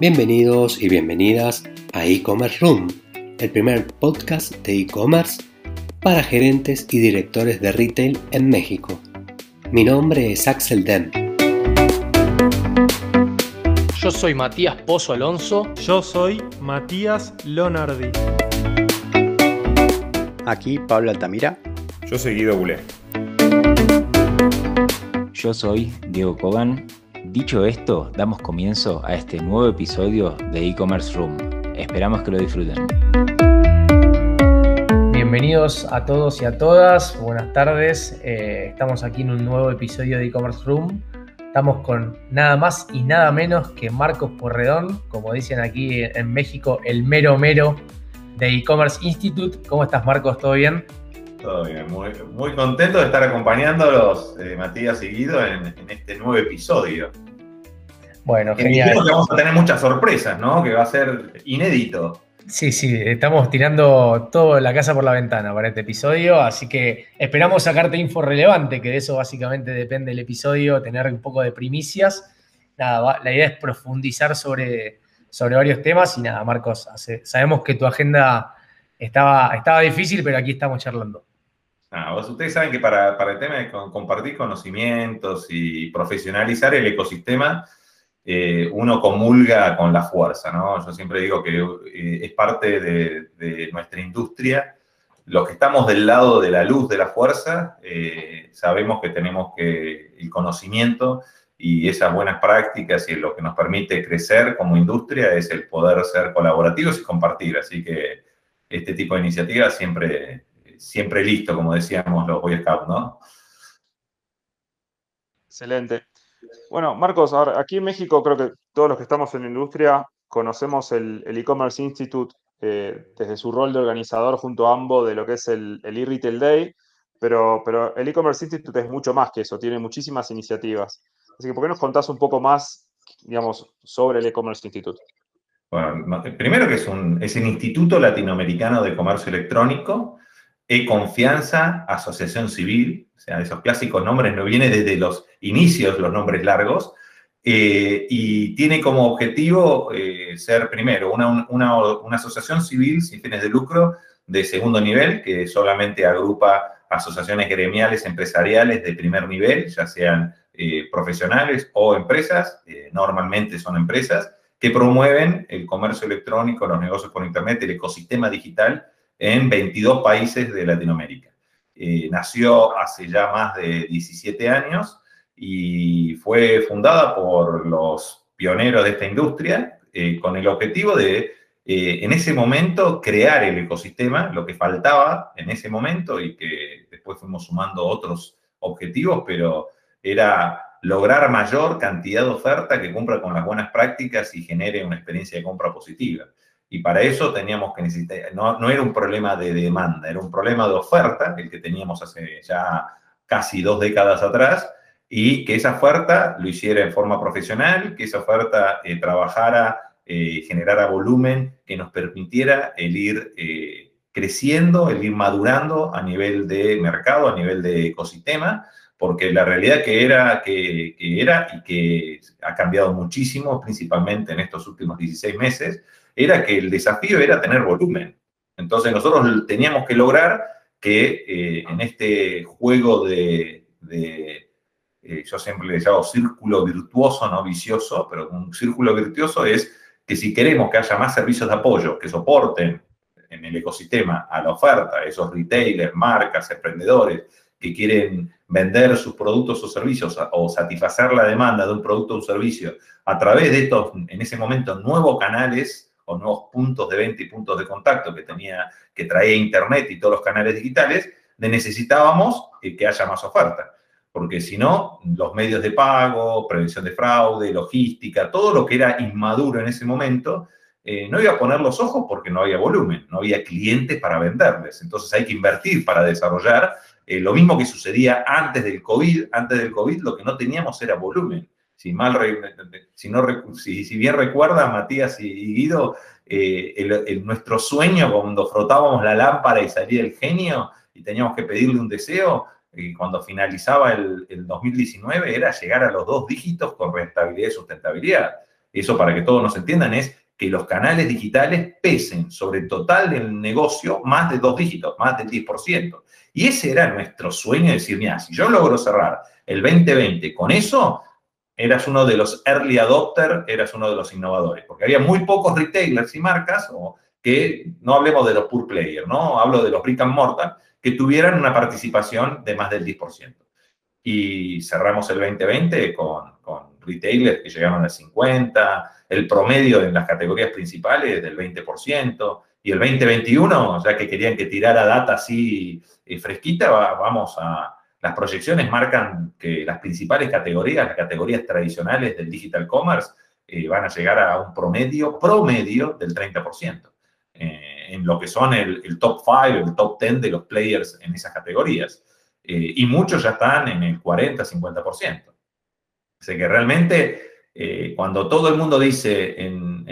Bienvenidos y bienvenidas a e-commerce room, el primer podcast de e-commerce para gerentes y directores de retail en México. Mi nombre es Axel Dem. Yo soy Matías Pozo Alonso. Yo soy Matías Lonardi. Aquí Pablo Altamira. Yo soy Guido Bulé. Yo soy Diego Cogan. Dicho esto, damos comienzo a este nuevo episodio de e-commerce room. Esperamos que lo disfruten. Bienvenidos a todos y a todas, buenas tardes. Eh, estamos aquí en un nuevo episodio de e-commerce room. Estamos con nada más y nada menos que Marcos Porredón, como dicen aquí en México, el mero mero de e-commerce Institute. ¿Cómo estás Marcos? ¿Todo bien? Todo bien, muy, muy contento de estar acompañándolos, eh, Matías y Guido, en, en, este nuevo episodio. Bueno, genial. que vamos a tener muchas sorpresas, ¿no? Que va a ser inédito. Sí, sí, estamos tirando toda la casa por la ventana para este episodio, así que esperamos sacarte info relevante, que de eso básicamente depende el episodio, tener un poco de primicias. Nada, la idea es profundizar sobre, sobre varios temas y nada, Marcos, hace, sabemos que tu agenda estaba, estaba difícil, pero aquí estamos charlando. Ah, vos, ustedes saben que para, para el tema de compartir conocimientos y profesionalizar el ecosistema, eh, uno comulga con la fuerza, ¿no? Yo siempre digo que eh, es parte de, nuestra industria. Los que estamos del lado de la luz de la fuerza, eh, sabemos que tenemos que el conocimiento y esas buenas prácticas y lo que nos permite crecer como industria es el poder ser colaborativos y compartir. Así que este tipo de iniciativas siempre, siempre listo, como decíamos los Boy Scouts, ¿no? Excelente. Bueno, Marcos, aquí en México creo que todos los que estamos en la industria conocemos el e-commerce Institute eh, desde su rol de organizador junto a AMBO de lo que es el e-retail day, pero, pero el e-commerce Institute es mucho más que eso, tiene muchísimas iniciativas. Así que, ¿por qué nos contás un poco más, digamos, sobre el e-commerce Institute? Bueno, primero que es un, es el Instituto Latinoamericano de Comercio Electrónico, E-Confianza, Asociación Civil, o sea, esos clásicos nombres no vienen desde los inicios, los nombres largos, eh, y tiene como objetivo eh, ser, primero, una, una, asociación civil sin fines de lucro de segundo nivel, que solamente agrupa asociaciones gremiales empresariales de primer nivel, ya sean eh, profesionales o empresas, normalmente son empresas, que promueven el comercio electrónico, los negocios por Internet, el ecosistema digital en 22 países de Latinoamérica. Eh, nació hace ya más de 17 años y fue fundada por los pioneros de esta industria eh, con el objetivo de, eh, en ese momento, crear el ecosistema, lo que faltaba en ese momento y que después fuimos sumando otros objetivos, pero era lograr mayor cantidad de oferta que cumpla con las buenas prácticas y genere una experiencia de compra positiva. Y para eso teníamos que necesitar, no, no, era un problema de demanda, era un problema de oferta, el que teníamos hace ya casi dos décadas atrás, y que esa oferta lo hiciera en forma profesional, que esa oferta eh, trabajara, eh, generara volumen, que nos permitiera el ir eh, creciendo, el ir madurando a nivel de mercado, a nivel de ecosistema, porque la realidad que era, que, que era y que ha cambiado muchísimo, principalmente en estos últimos 16 meses, era que el desafío era tener volumen. Entonces nosotros teníamos que lograr que eh, en este juego de, eh, yo siempre le llamo círculo virtuoso, no vicioso, pero un círculo virtuoso es que si queremos que haya más servicios de apoyo que soporten en el ecosistema a la oferta, esos retailers, marcas, emprendedores que quieren vender sus productos o servicios o satisfacer la demanda de un producto o un servicio a través de estos, en ese momento, nuevos canales o nuevos puntos de venta y puntos de contacto que tenía, que traía Internet y todos los canales digitales, necesitábamos que haya más oferta. Porque si no, los medios de pago, prevención de fraude, logística, todo lo que era inmaduro en ese momento, eh, no iba a poner los ojos porque no había volumen, no había clientes para venderles. Entonces hay que invertir para desarrollar. Eh, lo mismo que sucedía antes del COVID. Antes del COVID lo que no teníamos era volumen si, mal, si, no, si, si bien recuerda Matías y Guido, eh, el, nuestro sueño cuando frotábamos la lámpara y salía el genio y teníamos que pedirle un deseo, cuando finalizaba el, el, 2019 era llegar a los dos dígitos con rentabilidad y sustentabilidad. eso para que todos nos entiendan, es que los canales digitales pesen sobre el total del negocio más de dos dígitos, más del 10%. Y ese era nuestro sueño, de decir, mira, si yo logro cerrar el 2020 con eso, eras uno de los early adopters, eras uno de los innovadores, porque había muy pocos retailers y marcas, o que no hablemos de los pure players, ¿no? Hablo de los brick and mortar, que tuvieran una participación de más del 10%. Y cerramos el 2020 con, con retailers que llegaron al 50%, el promedio en las categorías principales del 20%, y el 2021, ya que querían que tirara data así eh, fresquita, vamos a... Las proyecciones marcan que las principales categorías, las categorías tradicionales del digital commerce, eh, van a llegar a un promedio, promedio del 30%, eh, en lo que son el, top 5, el top 10 de los players en esas categorías. y muchos ya están en el 40, 50%. Así que realmente, cuando todo el mundo dice en,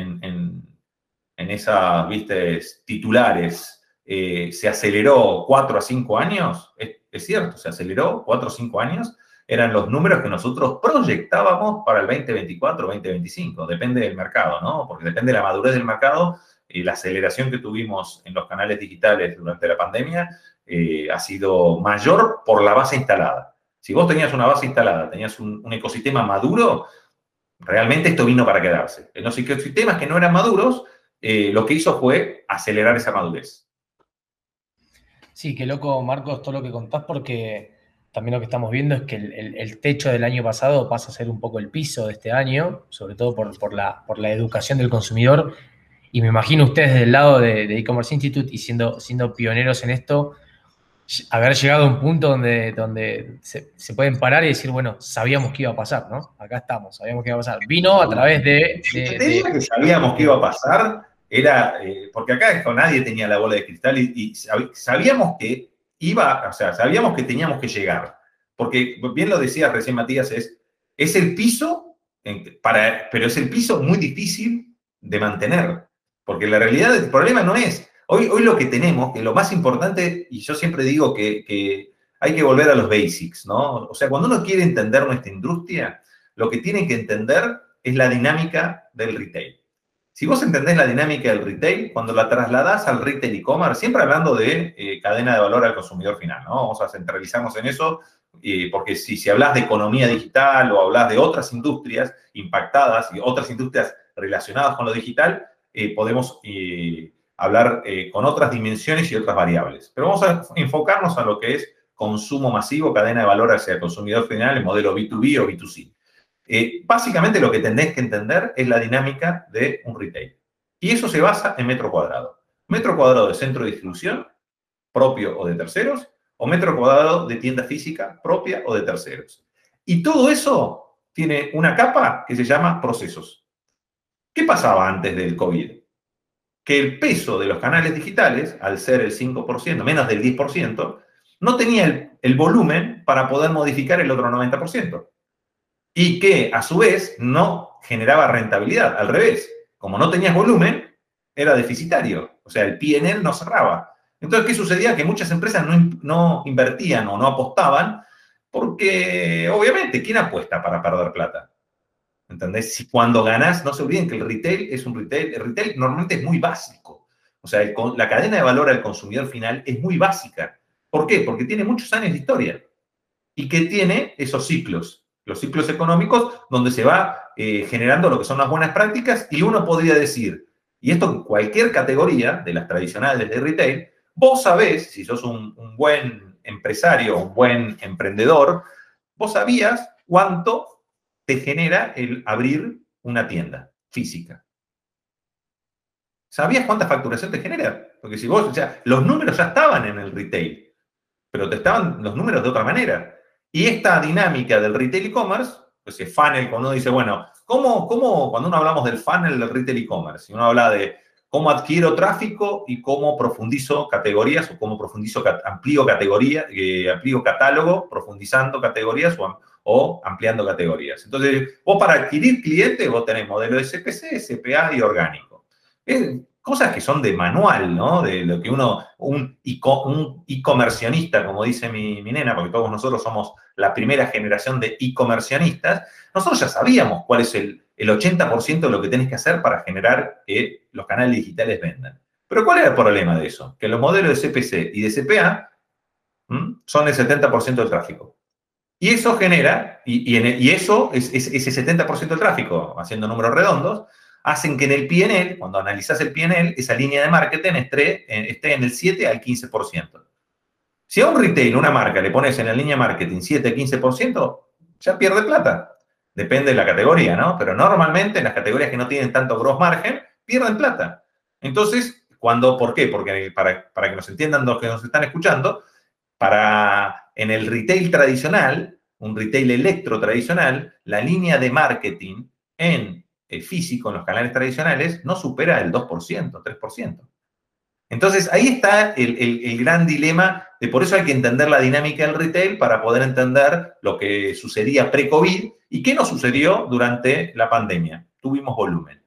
en esas, viste, titulares, eh, se aceleró 4 a 5 años, es, cierto, se aceleró 4 o 5 años, eran los números que nosotros proyectábamos para el 2024, 2025, depende del mercado, ¿no? Porque depende de la madurez del mercado y la aceleración que tuvimos en los canales digitales durante la pandemia eh, ha sido mayor por la base instalada. Si vos tenías una base instalada, tenías un, un ecosistema maduro, realmente esto vino para quedarse. En los ecosistemas que no eran maduros, eh, lo que hizo fue acelerar esa madurez. Sí, qué loco, Marcos, todo lo que contás, porque también lo que estamos viendo es que el, techo del año pasado pasa a ser un poco el piso de este año, sobre todo por, la, por la educación del consumidor. Y me imagino ustedes del lado de e-commerce Institute y siendo, siendo pioneros en esto, haber llegado a un punto donde, donde se, pueden parar y decir, bueno, sabíamos que iba a pasar, ¿no? Acá estamos, sabíamos que iba a pasar. Vino a través de... de, que sabíamos que iba a pasar, era, eh, porque acá nadie tenía la bola de cristal y, sabíamos que iba, o sea, sabíamos que teníamos que llegar. Porque bien lo decía recién Matías, es, es el piso, para, pero es el piso muy difícil de mantener. Porque la realidad del problema no es, hoy, hoy lo que tenemos, que lo más importante, y yo siempre digo que, que hay que volver a los basics, ¿no? O sea, cuando uno quiere entender nuestra industria, lo que tiene que entender es la dinámica del retail. Si vos entendés la dinámica del retail, cuando la trasladás al retail e-commerce, siempre hablando de eh, cadena de valor al consumidor final, ¿no? Vamos a centralizarnos en eso, eh, porque si, si hablas de economía digital o hablas de otras industrias impactadas y otras industrias relacionadas con lo digital, eh, podemos hablar con otras dimensiones y otras variables. Pero vamos a enfocarnos a lo que es consumo masivo, cadena de valor hacia el consumidor final, el modelo B2B o B2C. Eh, básicamente lo que tenés que entender es la dinámica de un retail. Y eso se basa en metro cuadrado. Metro cuadrado de centro de distribución, propio o de terceros, o metro cuadrado de tienda física propia o de terceros. Y todo eso tiene una capa que se llama procesos. ¿Qué pasaba antes del COVID? Que el peso de los canales digitales, al ser el 5%, menos del 10%, no tenía el, el volumen para poder modificar el otro 90% y que a su vez no generaba rentabilidad. Al revés, como no tenías volumen, era deficitario. O sea, el PNL no cerraba. Entonces, ¿qué sucedía? Que muchas empresas no, invertían o no apostaban porque, obviamente, ¿quién apuesta para perder plata? ¿Entendés? Si cuando ganas, no se olviden que el retail es un retail, el retail normalmente es muy básico. O sea, la cadena de valor al consumidor final es muy básica. ¿Por qué? Porque tiene muchos años de historia y que tiene esos ciclos los ciclos económicos, donde se va eh, generando lo que son las buenas prácticas y uno podría decir, y esto en cualquier categoría de las tradicionales de retail, vos sabés, si sos un, buen empresario, un buen emprendedor, vos sabías cuánto te genera el abrir una tienda física. ¿Sabías cuánta facturación te genera? Porque si vos, o sea, los números ya estaban en el retail, pero te estaban los números de otra manera. Y esta dinámica del retail e-commerce, pues el funnel, cuando uno dice, bueno, ¿cómo, ¿cómo, cuando uno hablamos del funnel del retail e-commerce, uno habla de cómo adquiero tráfico y cómo profundizo categorías o cómo profundizo, amplío categoría, eh, amplío catálogo, profundizando categorías o, ampliando categorías. Entonces, vos para adquirir clientes, vos tenés modelo de SPC, SPA y orgánico cosas que son de manual, ¿no? De lo que uno, un e-comercionista, como dice mi, nena, porque todos nosotros somos la primera generación de e-comercionistas, nosotros ya sabíamos cuál es el, el 80% de lo que tenés que hacer para generar que los canales digitales vendan. Pero ¿cuál es el problema de eso? Que los modelos de CPC y de CPA son el 70% del tráfico. Y eso genera, y, y, eso, es, ese 70% del tráfico, haciendo números redondos, hacen que en el PNL, cuando analizas el PNL, esa línea de marketing esté, esté en el 7 al 15%. Si a un retail, una marca, le pones en la línea de marketing 7 15%, ya pierde plata. Depende de la categoría, ¿no? Pero normalmente en las categorías que no tienen tanto gross margen, pierden plata. Entonces, cuando, ¿por qué? Porque para, para que nos entiendan los que nos están escuchando, para en el retail tradicional, un retail electro tradicional, la línea de marketing en físico, en los canales tradicionales, no supera el 2%, 3%. Entonces, ahí está el, gran dilema de por eso hay que entender la dinámica del retail para poder entender lo que sucedía pre-COVID y qué nos sucedió durante la pandemia. Tuvimos volumen.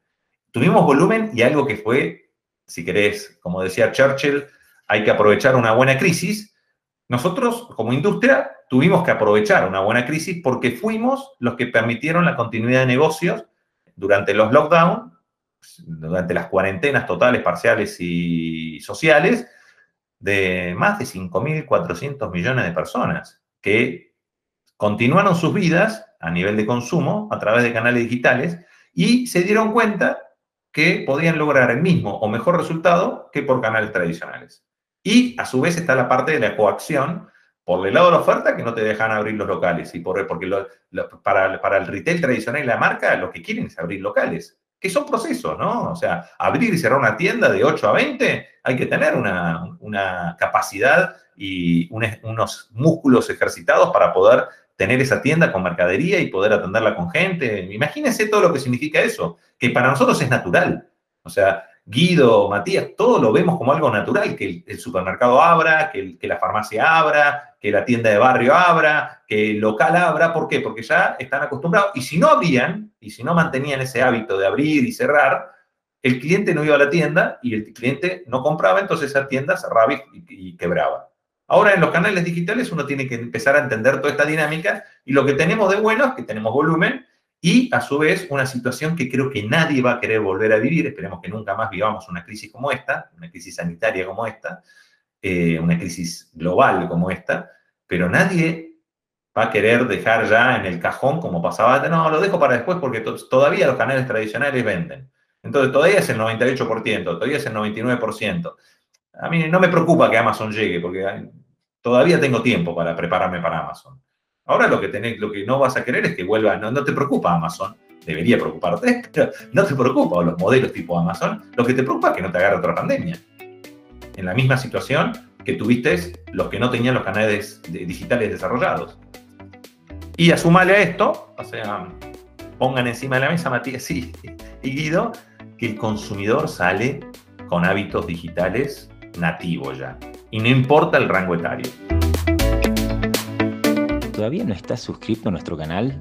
Tuvimos volumen y algo que fue, si querés, como decía Churchill, hay que aprovechar una buena crisis nosotros, como industria, tuvimos que aprovechar una buena crisis porque fuimos los que permitieron la continuidad de negocios durante los lockdowns, durante las cuarentenas totales, parciales y sociales, de más de 5.400 millones de personas que continuaron sus vidas a nivel de consumo a través de canales digitales y se dieron cuenta que podían lograr el mismo o mejor resultado que por canales tradicionales. Y a su vez está la parte de la coacción por el lado de la oferta que no te dejan abrir los locales. Y por, porque para, para, el retail tradicional y la marca lo que quieren es abrir locales, que son procesos, ¿no? O sea, abrir y cerrar una tienda de 8 a 20 hay que tener una, una capacidad y unos músculos ejercitados para poder tener esa tienda con mercadería y poder atenderla con gente. Imagínense todo lo que significa eso, que para nosotros es natural. O sea, Guido, Matías, todo lo vemos como algo natural, que el, supermercado abra, que, la farmacia abra, que la tienda de barrio abra, que el local abra. ¿Por qué? Porque ya están acostumbrados. Y si no abrían, y si no mantenían ese hábito de abrir y cerrar, el cliente no iba a la tienda y el cliente no compraba, entonces esa tienda cerraba y, y quebraba. Ahora en los canales digitales uno tiene que empezar a entender toda esta dinámica y lo que tenemos de bueno es que tenemos volumen y a su vez una situación que creo que nadie va a querer volver a vivir, esperemos que nunca más vivamos una crisis como esta, una crisis sanitaria como esta, eh, una crisis global como esta, pero nadie va a querer dejar ya en el cajón como pasaba antes, no, lo dejo para después porque todavía los canales tradicionales venden. Entonces todavía es el 98%, todavía es el 99%. A mí no me preocupa que Amazon llegue porque todavía tengo tiempo para prepararme para Amazon. Ahora lo que, tenés, lo que no vas a querer es que vuelva, no, no te preocupa Amazon, debería preocuparte, pero no te preocupa, o los modelos tipo Amazon, lo que te preocupa es que no te agarre otra pandemia. En la misma situación que tuviste los que no tenían los canales digitales desarrollados. Y asumale a esto, o sea, pongan encima de la mesa, Matías y Guido, que el consumidor sale con hábitos digitales nativos ya. Y no importa el rango etario todavía no estás suscrito a nuestro canal,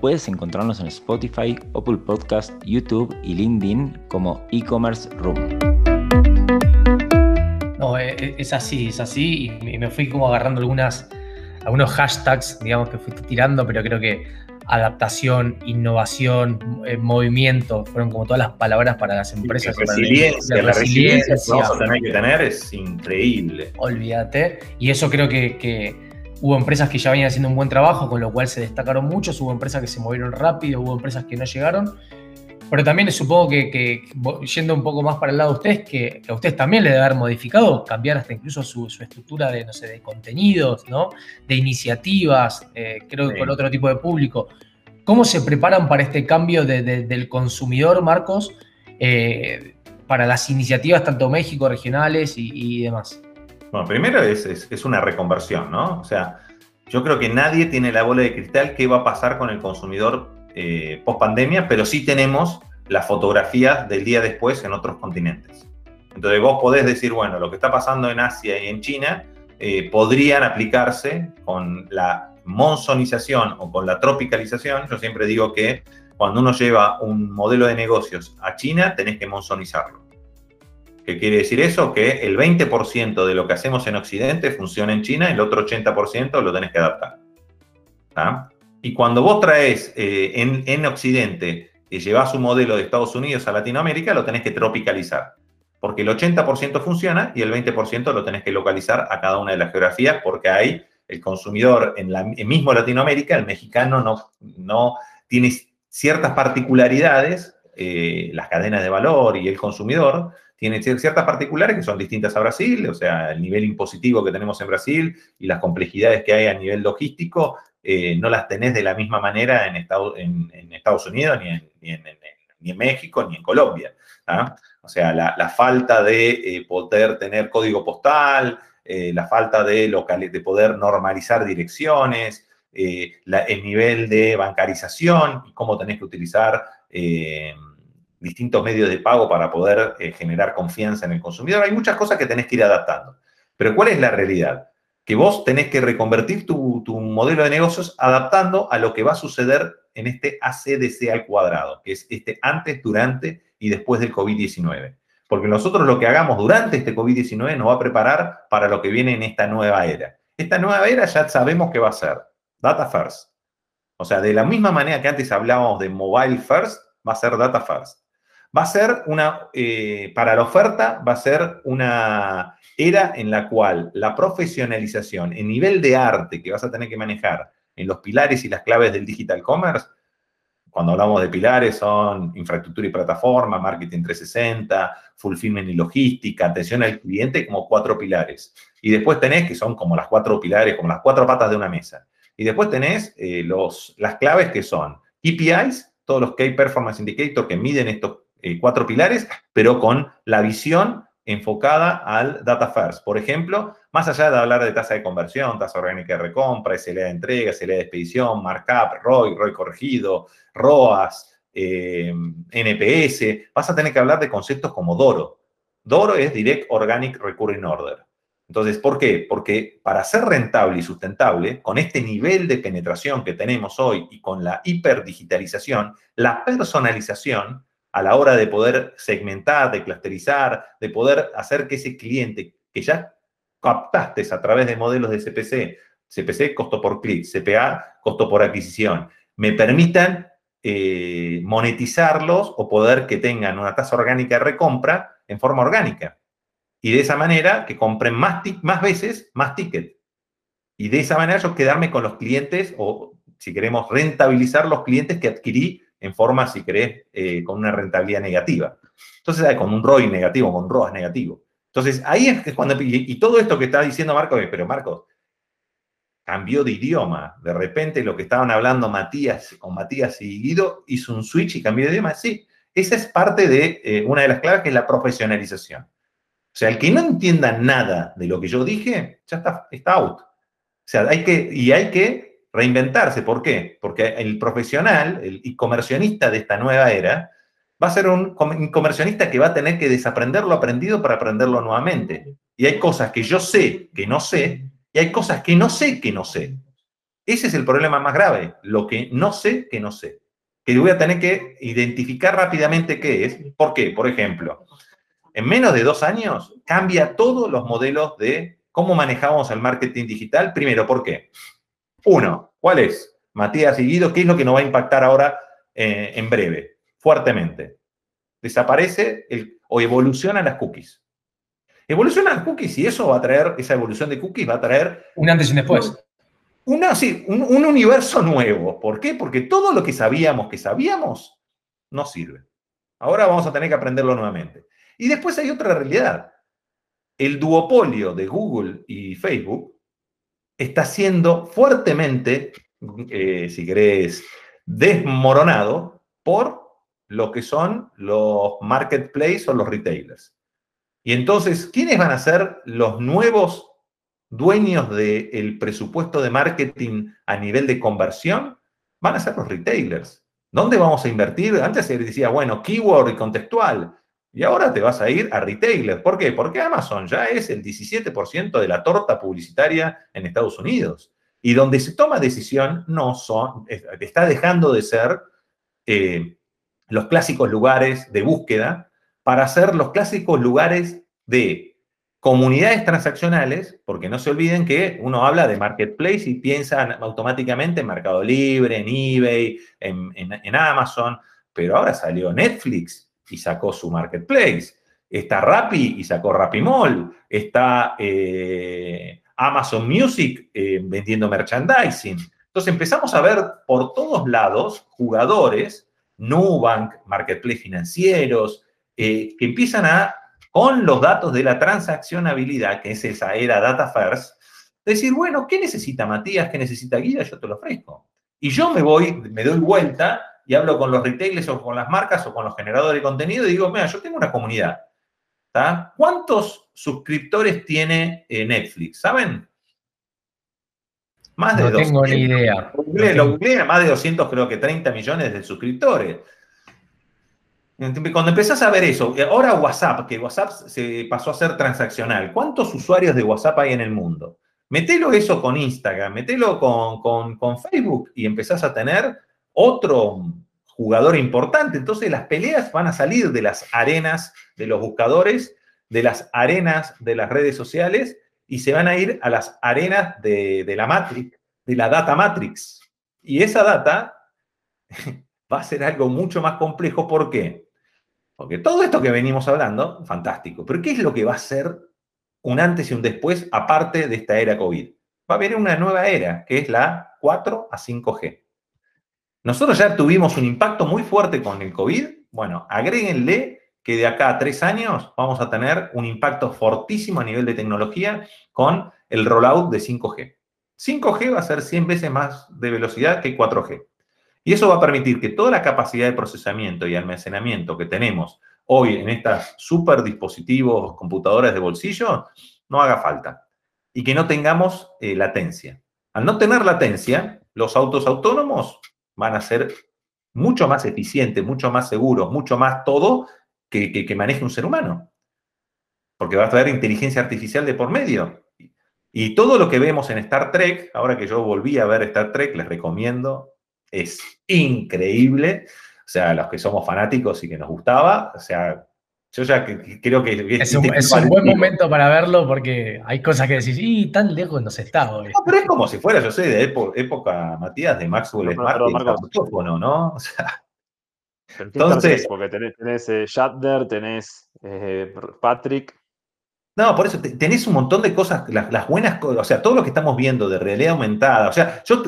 puedes encontrarnos en Spotify, Apple Podcast, YouTube y LinkedIn como e-commerce room. No, eh, eh, es así, es así, y me fui como agarrando algunas, algunos hashtags, digamos, que fui tirando, pero creo que adaptación, innovación, eh, movimiento, fueron como todas las palabras para las empresas. resiliencia, la resiliencia que vamos a tener que tener es increíble. Olvídate. Y eso creo que Hubo empresas que ya venían haciendo un buen trabajo, con lo cual se destacaron muchos, hubo empresas que se movieron rápido, hubo empresas que no llegaron. Pero también supongo que, yendo un poco más para el lado de ustedes, que, a ustedes también le debe haber modificado, cambiar hasta incluso su, estructura de, no sé, de contenidos, ¿no? De iniciativas, eh, creo que con otro tipo de público. ¿Cómo se preparan para este cambio del consumidor, Marcos, eh, para las iniciativas tanto México, regionales y demás? Bueno, primero es, es, una reconversión, ¿no? O sea, yo creo que nadie tiene la bola de cristal qué va a pasar con el consumidor eh, post pandemia, pero sí tenemos las fotografías del día después en otros continentes. Entonces vos podés decir, bueno, lo que está pasando en Asia y en China eh, podrían aplicarse con la monsonización o con la tropicalización. Yo siempre digo que cuando uno lleva un modelo de negocios a China, tenés que monsonizarlo. ¿Qué quiere decir eso? Que el 20% de lo que hacemos en Occidente funciona en China, el otro 80% lo tenés que adaptar. Y cuando vos traes eh, en, Occidente que llevas un modelo de Estados Unidos a Latinoamérica, lo tenés que tropicalizar. Porque el 80% funciona y el 20% lo tenés que localizar a cada una de las geografías porque hay el consumidor en la mismo Latinoamérica, el mexicano no, no tiene ciertas particularidades, eh, las cadenas de valor y el consumidor, tienen ciertas particulares que son distintas a Brasil, o sea, el nivel impositivo que tenemos en Brasil y las complejidades que hay a nivel logístico, eh, no las tenés de la misma manera en, Estados Unidos, ni en, México, ni en Colombia. ¿ah? O sea, la, falta de eh, poder tener código postal, la falta de, de poder normalizar direcciones, eh, el nivel de bancarización y cómo tenés que utilizar eh, distintos medios de pago para poder eh, generar confianza en el consumidor. Hay muchas cosas que tenés que ir adaptando. Pero ¿cuál es la realidad? Que vos tenés que reconvertir tu, tu modelo de negocios adaptando a lo que va a suceder en este ACDC al cuadrado, que es este antes, durante y después del COVID-19. Porque nosotros lo que hagamos durante este COVID-19 nos va a preparar para lo que viene en esta nueva era. Esta nueva era ya sabemos qué va a ser Data First. O sea, de la misma manera que antes hablábamos de Mobile First, va a ser Data First. Va a ser una, eh, para la oferta, va a ser una era en la cual la profesionalización, el nivel de arte que vas a tener que manejar en los pilares y las claves del digital commerce, cuando hablamos de pilares son infraestructura y plataforma, marketing 360, fulfillment y logística, atención al cliente como cuatro pilares. Y después tenés que son como las cuatro pilares, como las cuatro patas de una mesa. Y después tenés eh, los, las claves que son KPIs, todos los Key Performance Indicators que miden estos eh, cuatro pilares, pero con la visión enfocada al data first. Por ejemplo, más allá de hablar de tasa de conversión, tasa orgánica de recompra, SLA de entrega, SLA de expedición, markup, ROI, ROI corregido, ROAS, eh, NPS, vas a tener que hablar de conceptos como DORO. DORO es Direct Organic Recurring Order. Entonces, ¿por qué? Porque para ser rentable y sustentable, con este nivel de penetración que tenemos hoy y con la hiperdigitalización, la personalización a la hora de poder segmentar, de clusterizar, de poder hacer que ese cliente que ya captaste a través de modelos de CPC, CPC costo por clic, CPA costo por adquisición, me permitan eh, monetizarlos o poder que tengan una tasa orgánica de recompra en forma orgánica y de esa manera que compren más, más veces, más ticket. Y de esa manera yo quedarme con los clientes o, si queremos, rentabilizar los clientes que adquirí en forma, si querés, eh, con una rentabilidad negativa. Entonces, con un ROI negativo, con ROAS negativo. Entonces, ahí es cuando... Y, todo esto que está diciendo Marcos, pero Marcos, cambió de idioma. De repente lo que estaban hablando Matías con Matías y Guido hizo un switch y cambió de idioma. Sí, esa es parte de eh, una de las claves que es la profesionalización. O sea, el que no entienda nada de lo que yo dije, ya está, está out. O sea, hay que, y hay que reinventarse. ¿Por qué? Porque el profesional, el e-comercionista de esta nueva era, va a ser un comercionista que va a tener que desaprender lo aprendido para aprenderlo nuevamente. Y hay cosas que yo sé que no sé, y hay cosas que no sé que no sé. Ese es el problema más grave, lo que no sé que no sé. Que voy a tener que identificar rápidamente qué es. ¿Por qué? Por ejemplo, en menos de dos años cambia todos los modelos de cómo manejamos el marketing digital. Primero, ¿por qué? Uno, ¿cuál es? Matías y Guido, ¿qué es lo que nos va a impactar ahora eh, en breve? Fuertemente. Desaparece o evolucionan las cookies. Evolucionan las cookies y eso va a traer, esa evolución de cookies va a traer... Un antes y un después. Una, sí, un, un universo nuevo. ¿Por qué? Porque todo lo que sabíamos que sabíamos no sirve. Ahora vamos a tener que aprenderlo nuevamente. Y después hay otra realidad. El duopolio de Google y Facebook está siendo fuertemente, eh, si querés, desmoronado por lo que son los marketplaces o los retailers. Y entonces, ¿quiénes van a ser los nuevos dueños del presupuesto de marketing a nivel de conversión? Van a ser los retailers. ¿Dónde vamos a invertir? Antes se decía, bueno, keyword y contextual. Y ahora te vas a ir a retailer. ¿Por qué? Porque Amazon ya es el 17% de la torta publicitaria en Estados Unidos. Y donde se toma decisión no son, está dejando de ser eh, los clásicos lugares de búsqueda para ser los clásicos lugares de comunidades transaccionales, porque no se olviden que uno habla de marketplace y piensa automáticamente en Mercado Libre, en eBay, en, en Amazon, pero ahora salió Netflix y sacó su marketplace. Está Rappi y sacó Rappi Mall. Está eh, Amazon Music eh, vendiendo merchandising. Entonces empezamos a ver por todos lados jugadores, Nubank, marketplace financieros, eh, que empiezan a, con los datos de la transaccionabilidad, que es esa era Data First, decir, bueno, ¿qué necesita Matías? ¿Qué necesita Guida? Yo te lo ofrezco. Y yo me voy, me doy vuelta y hablo con los retailers o con las marcas o con los generadores de contenido y digo, mira, yo tengo una comunidad. ¿Cuántos suscriptores tiene eh, Netflix? ¿Saben? Más de no tengo ni idea. Lo más de 200, creo que 30 millones de suscriptores. Cuando empezás a ver eso, eh, ahora WhatsApp, que WhatsApp se pasó a ser transaccional, ¿cuántos usuarios de WhatsApp hay en el mundo? Metelo eso con Instagram, metelo con, con Facebook y empezás a tener otro jugador importante. Entonces las peleas van a salir de las arenas de los buscadores, de las arenas de las redes sociales y se van a ir a las arenas de, la Matrix, de la Data Matrix. Y esa data va a ser algo mucho más complejo. ¿Por qué? Porque todo esto que venimos hablando, fantástico. Pero ¿qué es lo que va a ser un antes y un después aparte de esta era COVID? Va a haber una nueva era, que es la 4 a 5G. Nosotros ya tuvimos un impacto muy fuerte con el COVID. Bueno, agréguenle que de acá a tres años vamos a tener un impacto fortísimo a nivel de tecnología con el rollout de 5G. 5G va a ser 100 veces más de velocidad que 4G. Y eso va a permitir que toda la capacidad de procesamiento y almacenamiento que tenemos hoy en estas super dispositivos, computadoras de bolsillo, no haga falta. Y que no tengamos eh, latencia. Al no tener latencia, los autos autónomos van a ser mucho más eficientes, mucho más seguros, mucho más todo que, maneje un ser humano. Porque va a traer inteligencia artificial de por medio. Y todo lo que vemos en Star Trek, ahora que yo volví a ver Star Trek, les recomiendo, es increíble. O sea, los que somos fanáticos y que nos gustaba, o sea, yo ya creo que... Es un, buen momento para verlo porque hay cosas que decís, y tan lejos no se está No, pero es como si fuera, yo sé, de época, Matías, de Maxwell Smart, ¿no? O sea, entonces, porque tenés, tenés eh, Shatner, tenés eh, Patrick. No, por eso tenés un montón de cosas, las, buenas cosas, o sea, todo lo que estamos viendo de realidad aumentada, o sea, yo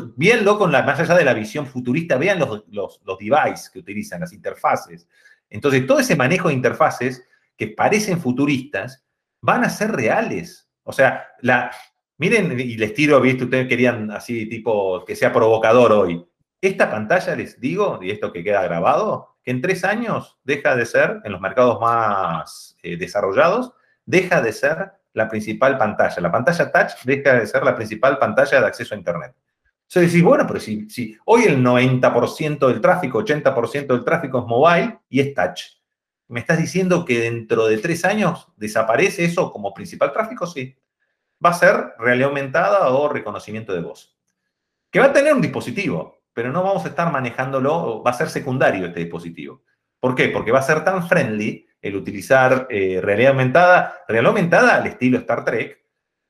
con la, más allá de la visión futurista, vean los, los, los devices que utilizan, las interfaces. Entonces, todo ese manejo de interfaces que parecen futuristas van a ser reales. O sea, la, miren, y les tiro, viste, ustedes querían así, tipo, que sea provocador hoy. Esta pantalla, les digo, y esto que queda grabado, que en tres años deja de ser, en los mercados más eh, desarrollados, deja de ser la principal pantalla. La pantalla touch deja de ser la principal pantalla de acceso a Internet. Entonces decís, bueno, pero si, hoy el 90% del tráfico, 80% del tráfico es mobile y es touch, ¿me estás diciendo que dentro de tres años desaparece eso como principal tráfico? Sí. Va a ser realidad aumentada o reconocimiento de voz. Que va a tener un dispositivo pero no vamos a estar manejándolo, va a ser secundario este dispositivo. ¿Por qué? Porque va a ser tan friendly el utilizar eh, realidad aumentada, realidad aumentada al estilo Star Trek,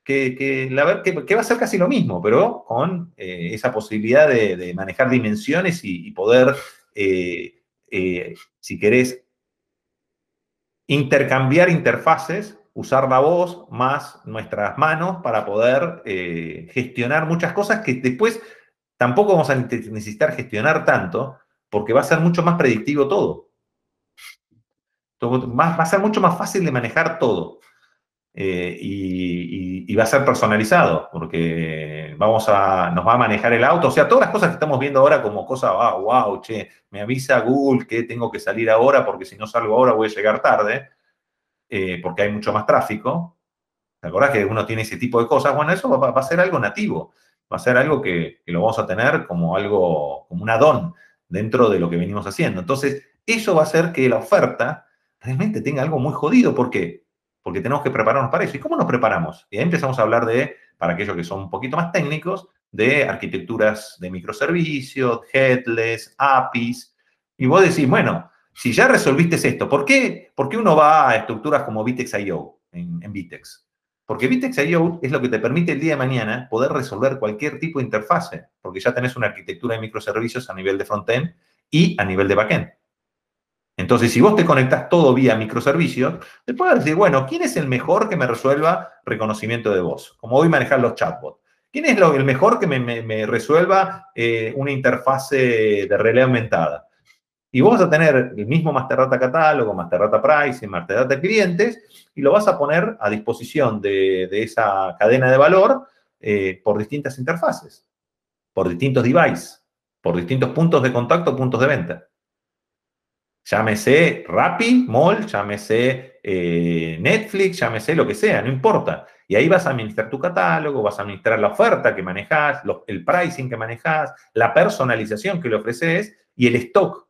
que, la, que, va a ser casi lo mismo, pero con eh, esa posibilidad de, manejar dimensiones y, poder, eh, si querés, intercambiar interfaces, usar la voz más nuestras manos para poder gestionar muchas cosas que después tampoco vamos a necesitar gestionar tanto porque va a ser mucho más predictivo todo. Va a ser mucho más fácil de manejar todo. Eh, y, va a ser personalizado, porque vamos a, nos va a manejar el auto. O sea, todas las cosas que estamos viendo ahora como cosa, ah, wow, che, me avisa Google que tengo que salir ahora porque si no salgo ahora voy a llegar tarde, eh, porque hay mucho más tráfico. ¿Te acordás que uno tiene ese tipo de cosas? Bueno, eso va a ser algo nativo va a ser algo que, lo vamos a tener como algo, como un add dentro de lo que venimos haciendo. Entonces, eso va a hacer que la oferta realmente tenga algo muy jodido. ¿Por qué? Porque tenemos que prepararnos para eso. ¿Y cómo nos preparamos? Y ahí empezamos a hablar de, para aquellos que son un poquito más técnicos, de arquitecturas de microservicios, headless, APIs. Y vos decís, bueno, si ya resolviste esto, ¿por qué, ¿por qué uno va a estructuras como Vitex.io en, en Vitex? Porque Vitex.io es lo que te permite el día de mañana poder resolver cualquier tipo de interfase, porque ya tenés una arquitectura de microservicios a nivel de frontend y a nivel de backend. Entonces, si vos te conectás todo vía microservicios, te puedes decir, bueno, ¿quién es el mejor que me resuelva reconocimiento de voz? Como hoy manejar los chatbots. ¿Quién es el mejor que me, resuelva eh, una interfase de realidad aumentada? Y vos vas a tener el mismo Master Data Catálogo, Master Data Pricing, Master Data Clientes, y lo vas a poner a disposición de, esa cadena de valor eh, por distintas interfaces, por distintos devices, por distintos puntos de contacto, puntos de venta. Llámese Rappi, Mall, llámese eh, Netflix, llámese lo que sea, no importa. Y ahí vas a administrar tu catálogo, vas a administrar la oferta que manejas, el pricing que manejas, la personalización que le ofreces y el stock.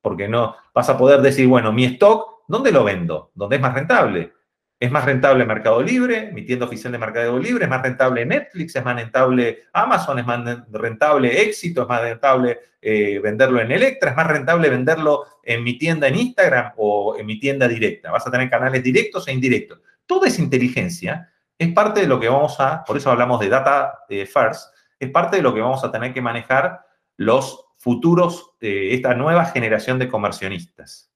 Porque no vas a poder decir, bueno, mi stock, ¿dónde lo vendo? ¿Dónde es más rentable? Es más rentable Mercado Libre, mi tienda oficial de Mercado Libre, es más rentable Netflix, es más rentable Amazon, es más rentable Éxito, es más rentable eh, venderlo en Electra, es más rentable venderlo en mi tienda en Instagram o en mi tienda directa. Vas a tener canales directos e indirectos. Toda esa inteligencia es parte de lo que vamos a, por eso hablamos de data eh, first, es parte de lo que vamos a tener que manejar los futuros, eh, esta nueva generación de comercionistas.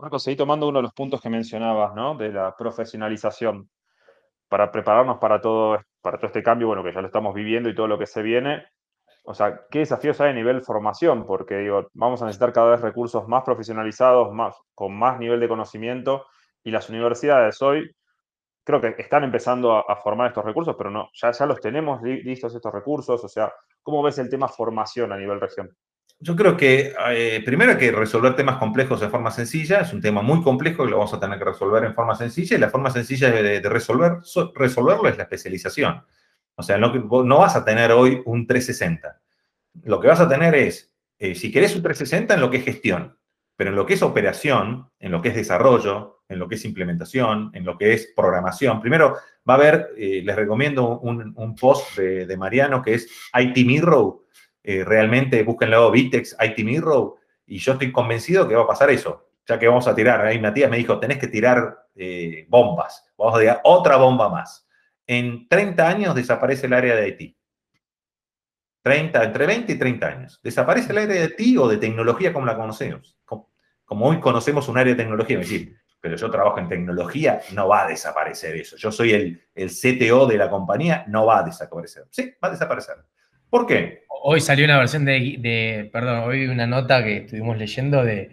Marcos, seguí tomando uno de los puntos que mencionabas, ¿no? De la profesionalización. Para prepararnos para todo, para todo este cambio, bueno, que ya lo estamos viviendo y todo lo que se viene. O sea, ¿qué desafíos hay a nivel formación? Porque digo, vamos a necesitar cada vez recursos más profesionalizados, más, con más nivel de conocimiento. Y las universidades hoy creo que están empezando a, formar estos recursos, pero no, ya, ya los tenemos listos estos recursos. O sea, ¿cómo ves el tema formación a nivel región? Yo creo que eh, primero hay que resolver temas complejos de forma sencilla. Es un tema muy complejo y lo vamos a tener que resolver en forma sencilla. Y la forma sencilla de, resolver, resolverlo es la especialización. O sea, no, no, vas a tener hoy un 360. Lo que vas a tener es, eh, si querés un 360 en lo que es gestión, pero en lo que es operación, en lo que es desarrollo, en lo que es implementación, en lo que es programación. Primero va a haber, eh, les recomiendo un, post de, de, Mariano que es IT Mirror eh, realmente búsquenlo Vitex, IT Mirror, y yo estoy convencido que va a pasar eso, ya que vamos a tirar, ahí Matías me dijo, tenés que tirar eh, bombas, vamos a tirar otra bomba más. En 30 años desaparece el área de IT. 30, entre 20 y 30 años. Desaparece el área de IT o de tecnología como la conocemos. Como, hoy conocemos un área de tecnología, decir, pero yo trabajo en tecnología, no va a desaparecer eso. Yo soy el, el CTO de la compañía, no va a desaparecer. Sí, va a desaparecer. ¿Por qué? Hoy salió una versión de, perdón, hoy una nota que estuvimos leyendo de,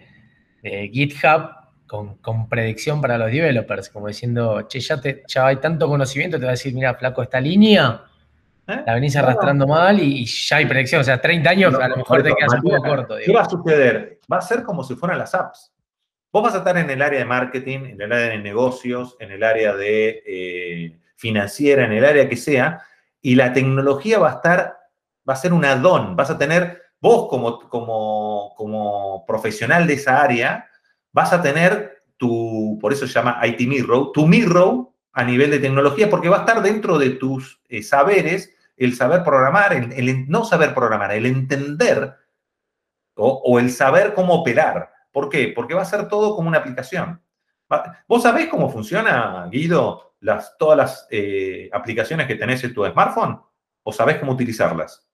GitHub con, predicción para los developers, como diciendo, che, ya, te, ya hay tanto conocimiento, te va a decir, mira, flaco, esta línea ¿Eh? la venís arrastrando mal y, ya hay predicción, o sea, 30 años a lo mejor te quedas un poco corto. ¿Qué va a suceder? Va a ser como si fueran las apps. Vos vas a estar en el área de marketing, en el área de negocios, en el área de eh, financiera, en el área que sea, y la tecnología va a estar va a ser un add-on, vas a tener, vos como, como, como profesional de esa área, vas a tener tu, por eso se llama IT Mirror, tu Mirror a nivel de tecnología, porque va a estar dentro de tus eh, saberes el saber programar, el, no saber programar, el entender o, el saber cómo operar. ¿Por qué? Porque va a ser todo como una aplicación. ¿Vos sabés cómo funciona, Guido, las, todas las eh, aplicaciones que tenés en tu smartphone? ¿O sabés cómo utilizarlas?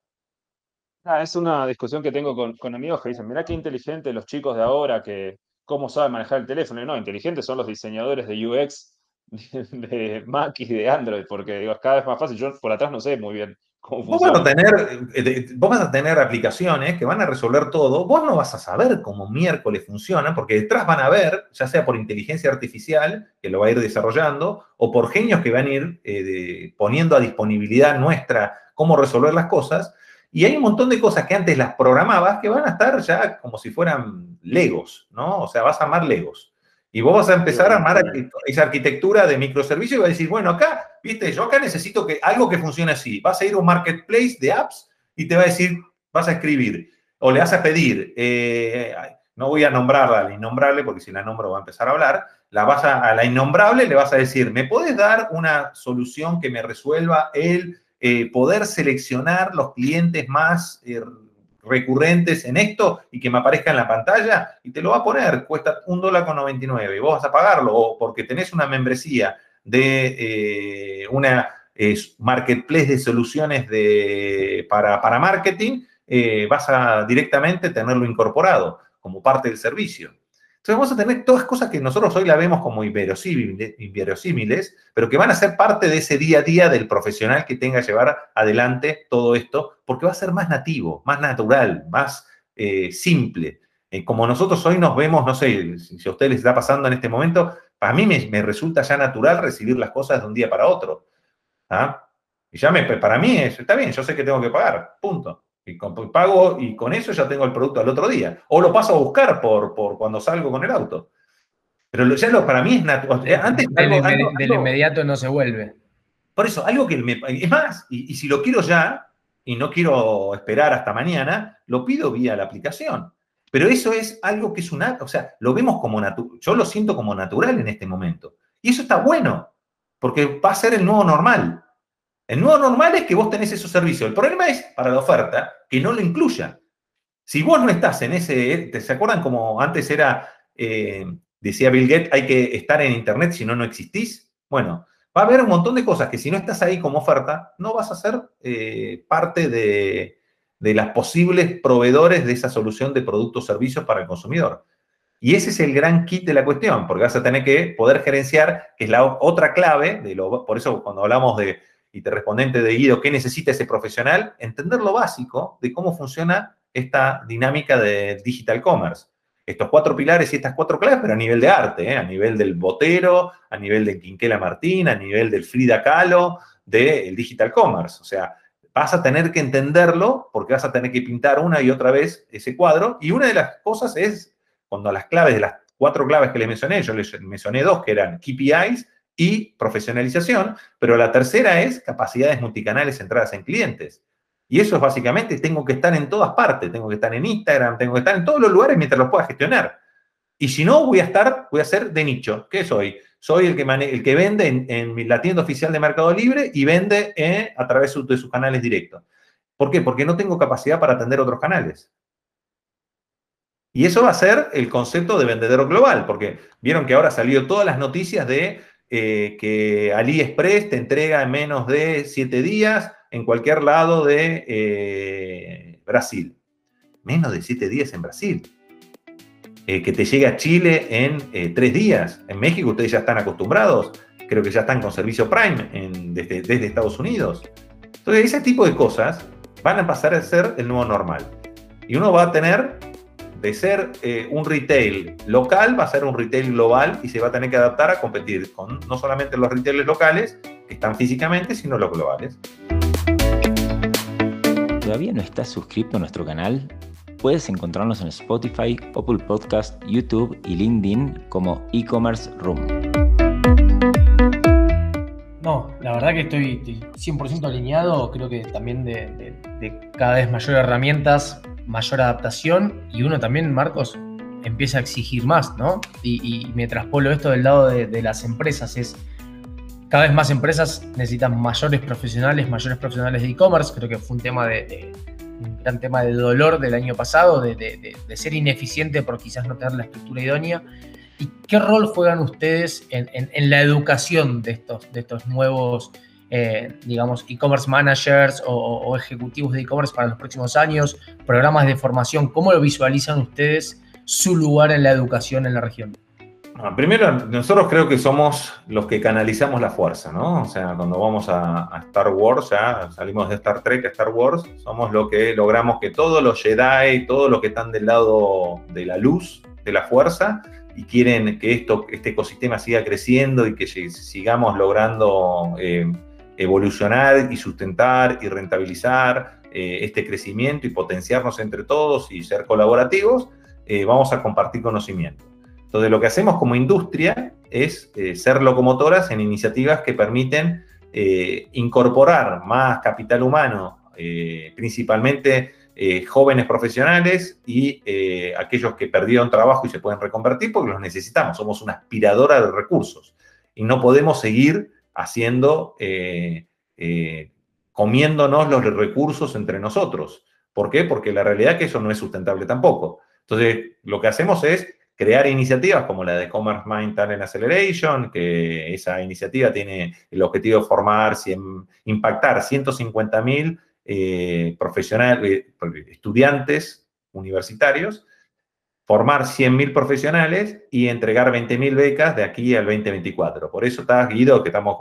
Ah, es una discusión que tengo con, amigos que dicen, mira qué inteligentes los chicos de ahora, que cómo saben manejar el teléfono. Y no, inteligentes son los diseñadores de UX de, Mac y de Android, porque digo, es cada vez más fácil. Yo por atrás no sé muy bien cómo funciona. Vos vas, a tener, eh, vos vas a tener aplicaciones que van a resolver todo. Vos no vas a saber cómo miércoles funciona, porque detrás van a ver, ya sea por inteligencia artificial, que lo va a ir desarrollando, o por genios que van a ir eh, poniendo a disponibilidad nuestra cómo resolver las cosas y hay un montón de cosas que antes las programabas que van a estar ya como si fueran Legos, ¿no? O sea, vas a armar Legos. Y vos vas a empezar a armar esa arquitectura de microservicio y vas a decir, bueno, acá, viste, yo acá necesito que algo que funcione así. Vas a ir a un marketplace de apps y te va a decir, vas a escribir, o le vas a pedir, eh, no voy a nombrarla a la innombrable, porque si la nombro va a empezar a hablar, la vas a, a la innombrable le vas a decir, ¿me puedes dar una solución que me resuelva el eh, poder seleccionar los clientes más eh, recurrentes en esto y que me aparezca en la pantalla y te lo va a poner, cuesta un dólar con 99 y vos vas a pagarlo o porque tenés una membresía de eh, una marketplace de soluciones de, para, para marketing, vas a directamente tenerlo incorporado. como parte del servicio. Entonces vamos a tener todas cosas que nosotros hoy la vemos como inverosímiles, pero que van a ser parte de ese día a día del profesional que tenga que llevar adelante todo esto, porque va a ser más nativo, más natural, más eh, simple. Eh, como nosotros hoy nos vemos, no sé si a ustedes les está pasando en este momento, para mí me, resulta ya natural recibir las cosas de un día para otro. ¿ah? Y ya me, para mí está bien, yo sé que tengo que pagar, punto. Y pago y con eso ya tengo el producto al otro día. O lo paso a buscar por, por cuando salgo con el auto. Pero ya lo, para mí es natural. Antes, del, inmediato no se vuelve. Por eso, algo que me. Es más, y, si lo quiero ya, y no quiero esperar hasta mañana, lo pido vía la aplicación. Pero eso es algo que es una. O sea, lo vemos como natural. Yo lo siento como natural en este momento. Y eso está bueno, porque va a ser el nuevo normal. El nuevo normal es que vos tenés esos servicios. El problema es, para la oferta, que no lo incluya. Si vos no estás en ese, ¿se acuerdan como antes era, eh, decía Bill Gates, hay que estar en Internet, si no, no existís? Bueno, va a haber un montón de cosas que si no estás ahí como oferta, no vas a ser eh, parte de, de las posibles proveedores de esa solución de productos o servicios para el consumidor. Y ese es el gran kit de la cuestión, porque vas a tener que poder gerenciar, que es la otra clave, de lo, por eso cuando hablamos de y te respondente de Guido, ¿qué necesita ese profesional? Entender lo básico de cómo funciona esta dinámica de digital commerce. Estos cuatro pilares y estas cuatro claves, pero a nivel de arte, ¿eh? a nivel del botero, a nivel de Quinquela Martín, a nivel del Frida Kahlo, del digital commerce. O sea, vas a tener que entenderlo porque vas a tener que pintar una y otra vez ese cuadro. Y una de las cosas es, cuando las claves de las cuatro claves que les mencioné, yo les mencioné dos que eran KPIs y profesionalización, pero la tercera es capacidades multicanales centradas en clientes. Y eso es básicamente, tengo que estar en todas partes, tengo que estar en Instagram, tengo que estar en todos los lugares mientras los pueda gestionar. Y si no, voy a estar, voy a ser de nicho. ¿Qué soy? Soy el que, el que vende en, la tienda oficial de Mercado Libre y vende eh, a través de sus canales directos. ¿Por qué? Porque no tengo capacidad para atender otros canales. Y eso va a ser el concepto de vendedor global, porque vieron que ahora salió todas las noticias de eh, que AliExpress te entrega en menos de siete días en cualquier lado de eh, Brasil. Menos de siete días en Brasil. Eh, que te llegue a Chile en tres días. En México ustedes ya están acostumbrados. Creo que ya están con servicio Prime desde, desde Estados Unidos. Entonces, ese tipo de cosas van a pasar a ser el nuevo normal. Y uno va a tener de ser eh, un retail local, va a ser un retail global y se va a tener que adaptar a competir con no solamente los retailers locales, que están físicamente, sino los globales. ¿Todavía no estás suscrito a nuestro canal? Puedes encontrarnos en Spotify, Apple Podcast, YouTube y LinkedIn como e-commerce room. No, la verdad que estoy 100% alineado, creo que también de, de cada vez mayor herramientas mayor adaptación y uno también, Marcos, empieza a exigir más, ¿no? Y, y me traspolo esto del lado de, las empresas, es cada vez más empresas necesitan mayores profesionales, mayores profesionales de e-commerce, creo que fue un tema de, un gran tema de dolor del año pasado, de, ser ineficiente por quizás no tener la estructura idónea. ¿Y qué rol juegan ustedes en, en la educación de estos, de estos nuevos eh, digamos, e-commerce managers o, ejecutivos de e-commerce para los próximos años, programas de formación? ¿Cómo lo visualizan ustedes su lugar en la educación en la región? Ah, primero, nosotros creo que somos los que canalizamos la fuerza, ¿no? O sea, cuando vamos a, Star Wars, ya salimos de Star Trek a Star Wars, somos los que logramos que todos los Jedi, todos los que están del lado de la luz, de la fuerza, y quieren que esto, este ecosistema siga creciendo y que sigamos logrando eh, evolucionar y sustentar y rentabilizar eh, este crecimiento y potenciarnos entre todos y ser colaborativos, eh, vamos a compartir conocimiento. Entonces, lo que hacemos como industria es eh, ser locomotoras en iniciativas que permiten incorporar más capital humano, principalmente jóvenes profesionales y aquellos que perdieron trabajo y se pueden reconvertir porque los necesitamos. Somos una aspiradora de recursos y no podemos seguir haciendo, eh, eh, comiéndonos los recursos entre nosotros. ¿Por qué? Porque la realidad es que eso no es sustentable tampoco. Entonces, lo que hacemos es crear iniciativas como la de Commerce Mind Talent Acceleration, que esa iniciativa tiene el objetivo de formar, impactar 150 mil eh, profesionales, estudiantes universitarios, formar 100.000 profesionales y entregar 20.000 becas de aquí al 2024. Por eso está Guido, que estamos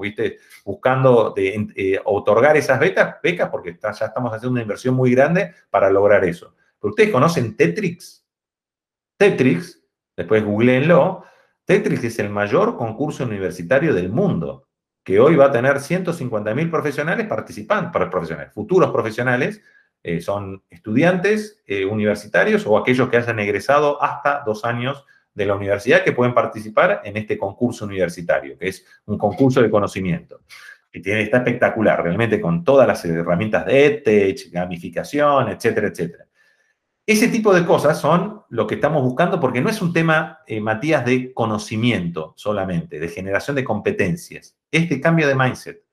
buscando eh, otorgar esas becas, becas porque ya estamos haciendo una inversión muy grande para lograr eso. Pero ustedes conocen Tetrix. Tetrix, después googleenlo, Tetrix es el mayor concurso universitario del mundo, que hoy va a tener 150.000 profesionales participantes, profesionales, futuros profesionales eh, son estudiantes eh, universitarios o aquellos que hayan egresado hasta dos años de la universidad que pueden participar en este concurso universitario, que es un concurso de conocimiento. Que tiene, está espectacular, realmente con todas las herramientas de EdTech, gamificación, etcétera, etcétera. Ese tipo de cosas son lo que estamos buscando porque no es un tema, eh, Matías, de conocimiento solamente, de generación de competencias, es de cambio de mindset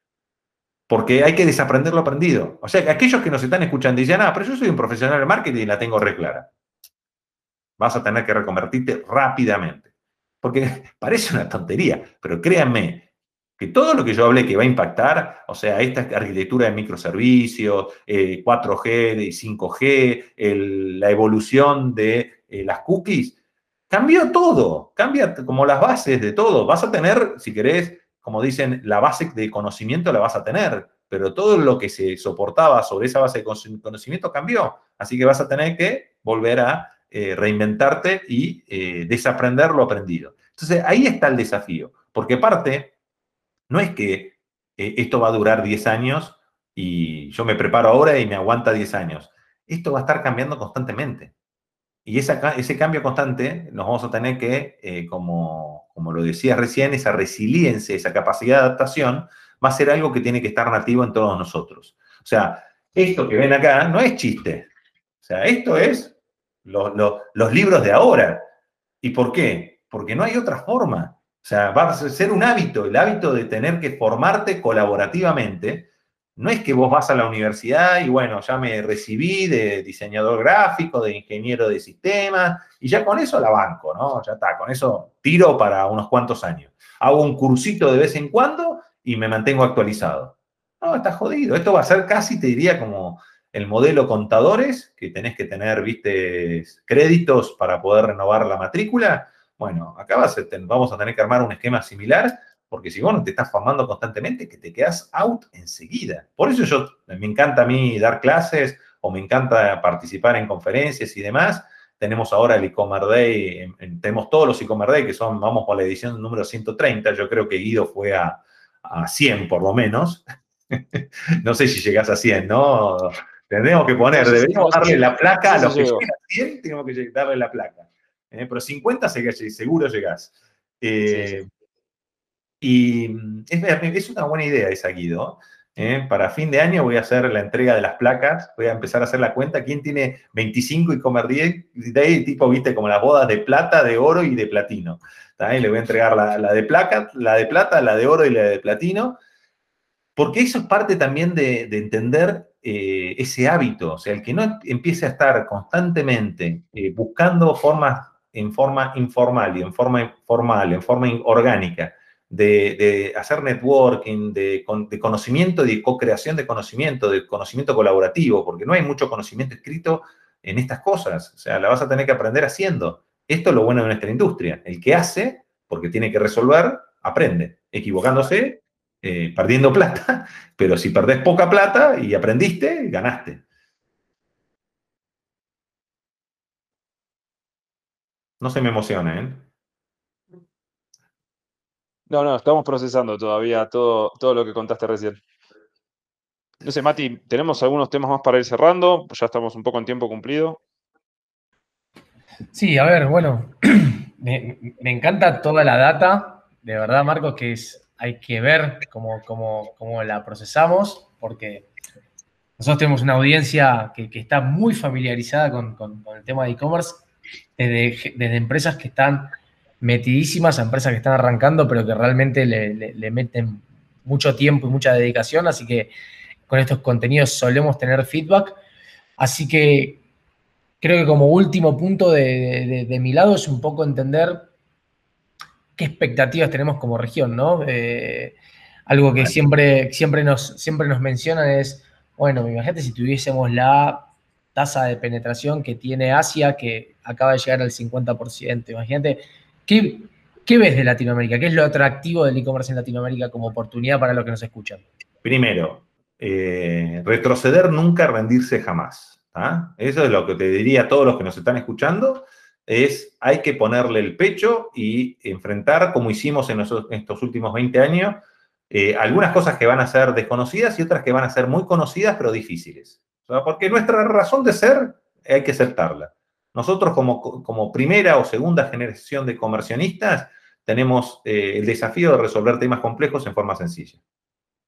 porque hay que desaprender lo aprendido. O sea, que aquellos que nos están escuchando dicen, ah, pero yo soy un profesional de marketing y la tengo re clara. Vas a tener que reconvertirte rápidamente. Porque parece una tontería, pero créanme que todo lo que yo hablé que va a impactar, o sea, esta arquitectura de microservicios, 4G eh, y 5G, la evolución de eh, las cookies, cambió todo, cambia como las bases de todo. Vas a tener, si querés, como dicen, la base de conocimiento la vas a tener, pero todo lo que se soportaba sobre esa base de conocimiento cambió. Así que vas a tener que volver a eh, reinventarte y eh, desaprender lo aprendido. Entonces, ahí está el desafío, porque parte, no es que eh, esto va a durar 10 años y yo me preparo ahora y me aguanta 10 años. Esto va a estar cambiando constantemente. Y ese cambio constante nos vamos a tener que, como como lo decía recién, esa resiliencia, esa capacidad de adaptación, va a ser algo que tiene que estar nativo en todos nosotros. O sea, esto que ven acá no es chiste. O sea, esto es los libros de ahora. ¿Y por qué? Porque no hay otra forma. O sea, va a ser un hábito, el hábito de tener que formarte colaborativamente no es que vos vas a la universidad y bueno, ya me recibí de diseñador gráfico, de ingeniero de sistemas, y ya con eso la banco, ¿no? Ya está, con eso tiro para unos cuantos años. Hago un cursito de vez en cuando y me mantengo actualizado. No, está jodido. Esto va a ser casi, te diría, como el modelo contadores, que tenés que tener, viste, créditos para poder renovar la matrícula. Bueno, acá vamos a tener que armar un esquema similar porque si vos no te estás formando constantemente, que te quedas out enseguida. Por eso yo, me encanta a mí dar clases o me encanta participar en conferencias y demás. Tenemos ahora el e-commerce day, tenemos todos los e-commerce day que son, vamos por la edición número 130, yo creo que Guido fue a, 100 por lo menos. no sé si llegás a 100, ¿no? Tendremos que poner, deberíamos darle la placa a los que llegan a 100, tenemos que darle la placa. ¿eh? pero 50 seguro llegás. Eh, y mm, es, una buena idea esa, Guido. ¿eh? Para fin de año voy a hacer la entrega de las placas, voy a empezar a hacer la cuenta. ¿Quién tiene 25 y comer 10? De tipo, viste, como las bodas de plata, de oro y de platino. Le voy a entregar la, de placa, la de plata, la de oro y la de platino. Porque eso es parte también de, entender eh, ese hábito. O sea, el que no empiece a estar constantemente eh, buscando formas en forma informal y en forma formal, en forma orgánica, de, hacer networking, de, conocimiento y de co-creación de conocimiento, de conocimiento colaborativo, porque no hay mucho conocimiento escrito en estas cosas. O sea, la vas a tener que aprender haciendo. Esto es lo bueno de nuestra industria. El que hace, porque tiene que resolver, aprende. Equivocándose, eh, perdiendo plata, pero si perdés poca plata y aprendiste, ganaste. No se me emociona, ¿eh? No, no, estamos procesando todavía todo, todo lo que contaste recién. No sé, Mati, tenemos algunos temas más para ir cerrando, ya estamos un poco en tiempo cumplido. Sí, a ver, bueno, me, encanta toda la data, de verdad, Marcos, que es, hay que ver cómo, cómo, la procesamos, porque nosotros tenemos una audiencia que, está muy familiarizada con, el tema de e-commerce, desde empresas que están metidísimas a empresas que están arrancando, pero que realmente le, meten mucho tiempo y mucha dedicación, así que con estos contenidos solemos tener feedback. Así que creo que como último punto de, mi lado es un poco entender qué expectativas tenemos como región, ¿no? Eh, algo que siempre, siempre, nos, siempre nos mencionan es, bueno, imagínate si tuviésemos la tasa de penetración que tiene Asia, que acaba de llegar al 50%. Imagínate, ¿qué, ¿qué ves de Latinoamérica? ¿Qué es lo atractivo del e-commerce en Latinoamérica como oportunidad para los que nos escuchan? Primero, eh, retroceder nunca, rendirse jamás. Eso es lo que te diría a todos los que nos están escuchando, es hay que ponerle el pecho y enfrentar, como hicimos en, estos últimos 20 años, eh, algunas cosas que van a ser desconocidas y otras que van a ser muy conocidas, pero difíciles. porque nuestra razón de ser hay que aceptarla. Nosotros como, primera o segunda generación de comercionistas tenemos eh, el desafío de resolver temas complejos en forma sencilla.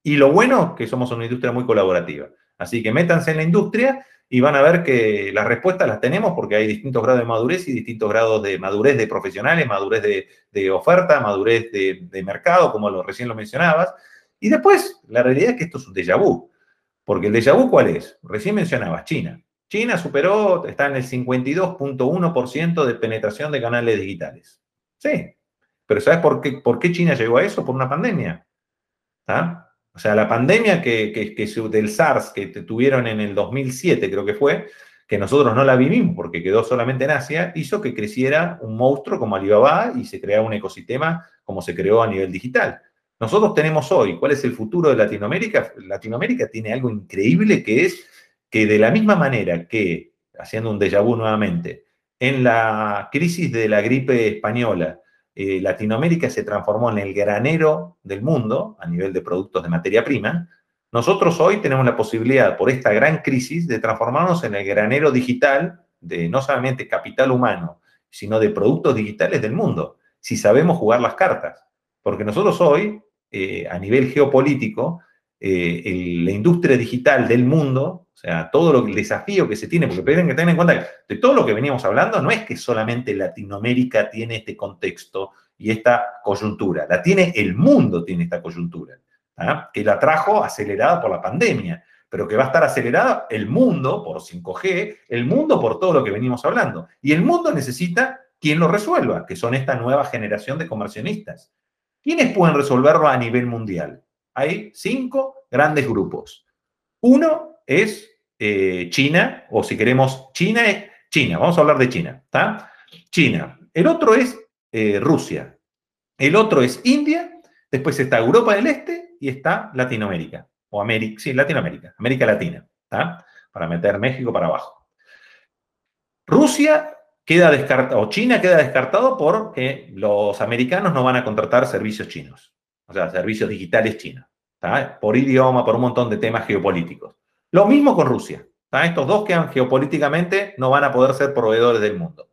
Y lo bueno que somos una industria muy colaborativa. Así que métanse en la industria y van a ver que las respuestas las tenemos porque hay distintos grados de madurez y distintos grados de madurez de profesionales, madurez de, oferta, madurez de, mercado, como lo, recién lo mencionabas. Y después, la realidad es que esto es un déjà vu. Porque el déjà vu, ¿cuál es? Recién mencionabas China. China superó, está en el 52.1% de penetración de canales digitales. Sí. Pero ¿sabes por qué, por qué China llegó a eso? Por una pandemia. O sea, la pandemia que, del SARS que tuvieron en el 2007, creo que fue, que nosotros no la vivimos porque quedó solamente en Asia, hizo que creciera un monstruo como Alibaba y se creara un ecosistema como se creó a nivel digital. Nosotros tenemos hoy, ¿cuál es el futuro de Latinoamérica? Latinoamérica tiene algo increíble que es que de la misma manera que, haciendo un déjà vu nuevamente, en la crisis de la gripe española, eh, Latinoamérica se transformó en el granero del mundo a nivel de productos de materia prima, nosotros hoy tenemos la posibilidad, por esta gran crisis, de transformarnos en el granero digital de no solamente capital humano, sino de productos digitales del mundo, si sabemos jugar las cartas. Porque nosotros hoy, eh, a nivel geopolítico, eh, la industria digital del mundo o sea, todo lo, el desafío que se tiene, porque tienen que tener en cuenta que de todo lo que veníamos hablando, no es que solamente Latinoamérica tiene este contexto y esta coyuntura, la tiene el mundo, tiene esta coyuntura, ¿ah? que la trajo acelerada por la pandemia, pero que va a estar acelerada el mundo por 5G, el mundo por todo lo que venimos hablando. Y el mundo necesita quien lo resuelva, que son esta nueva generación de comercionistas. ¿Quiénes pueden resolverlo a nivel mundial? Hay cinco grandes grupos. Uno es eh, China, o si queremos, China es China, vamos a hablar de China, ¿está? China. El otro es eh, Rusia. El otro es India, después está Europa del Este y está Latinoamérica, o América, sí, Latinoamérica, América Latina. Para meter México para abajo. Rusia queda descartado, o China queda descartado porque los americanos no van a contratar servicios chinos, o sea, servicios digitales chinos, por idioma, por un montón de temas geopolíticos. Lo mismo con Rusia. Estos dos que geopolíticamente no van a poder ser proveedores del mundo.